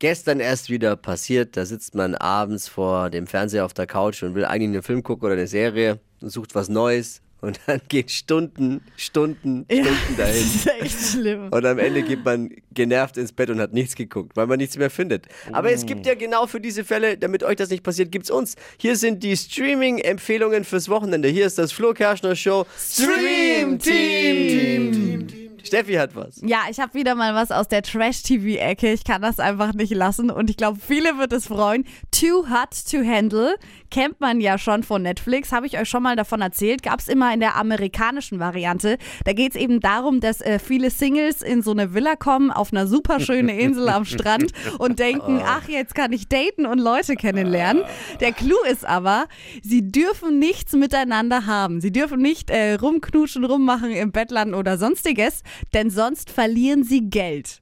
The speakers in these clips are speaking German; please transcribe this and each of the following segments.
gestern erst wieder passiert. Da sitzt man abends vor dem Fernseher auf der Couch und will eigentlich einen Film gucken oder eine Serie und sucht was Neues. Und dann geht Stunden, Stunden, Ja, Stunden Das dahin. ist echt schlimm. Und am Ende geht man genervt ins Bett und hat nichts geguckt, weil man nichts mehr findet. Aber es gibt ja genau für diese Fälle, damit euch das nicht passiert, gibt's uns. Hier sind die Streaming-Empfehlungen fürs Wochenende. Hier ist das Flo Kerschner Show Stream Team. Steffi hat was. Ja, ich habe wieder mal was aus der Trash-TV-Ecke. Ich kann das einfach nicht lassen und ich glaube, viele wird es freuen. Too Hot to Handle kennt man ja schon von Netflix. Habe ich euch schon mal davon erzählt. Gab es immer in der amerikanischen Variante. Da geht es eben darum, dass äh, viele Singles in so eine Villa kommen, auf einer super schönen Insel am Strand und denken, ach, jetzt kann ich daten und Leute kennenlernen. Der Clou ist aber, sie dürfen nichts miteinander haben. Sie dürfen nicht äh, rumknutschen, rummachen im Bett landen oder sonstiges, denn sonst verlieren sie Geld.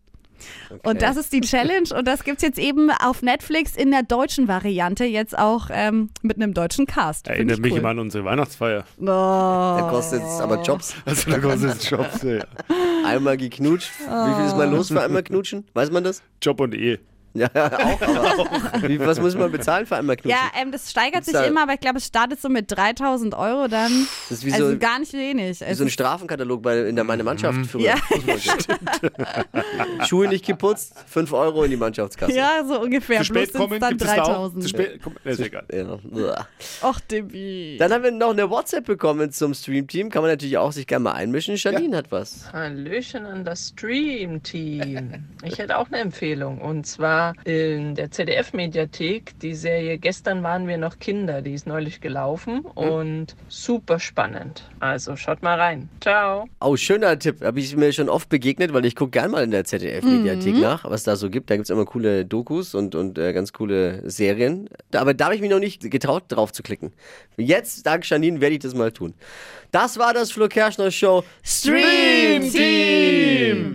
Und das ist die Challenge und das gibt's jetzt eben auf Netflix in der deutschen Variante, jetzt auch ähm, mit einem deutschen Cast. Erinnert ich mich cool. immer an unsere Weihnachtsfeier. Oh. Da kostet es aber Jobs. Also da kostet es Jobs. Ja. Einmal geknutscht. Wie viel ist mal los für einmal knutschen? Weiß man das? Job und Ehe. Ja, auch. Wie, was muss man bezahlen für einmal knutschen? Ja, ähm, das steigert sich da- immer, aber ich glaube, es startet so mit 3000 Euro dann. das ist wie also so, gar nicht wenig. wie so ein Strafenkatalog bei, in der meine Mannschaft früher. Ja. Schuhe nicht geputzt, 5 Euro in die Mannschaftskasse. ja, so ungefähr. Zu spät Bloß kommen, sind's dann gibt es da auch. 3000. Zu spät kommen, ist egal. Ja. Uah. Och, Debbie. Dann haben wir noch eine WhatsApp bekommen zum Stream-Team. Kann man natürlich auch sich gerne mal einmischen. Janine hat was. Hallöchen an das Stream-Team. Ich hätte auch eine Empfehlung. Und zwar in der ZDF-Mediathek, die Serie Gestern waren wir noch Kinder, die ist neulich gelaufen und super spannend. Also schaut mal rein. Ciao. Oh, schöner Tipp. Habe ich mir schon oft begegnet, weil ich gucke gern mal in der ZDF-Mediathek Mhm. nach, was da so gibt. Da gibt es immer coole Dokus und, und äh, ganz coole Serien. Aber da habe ich mich noch nicht getraut, drauf zu klicken. Jetzt, dank Janine, werde ich das mal tun. Das war das Flo Kerschner Show Stream Team.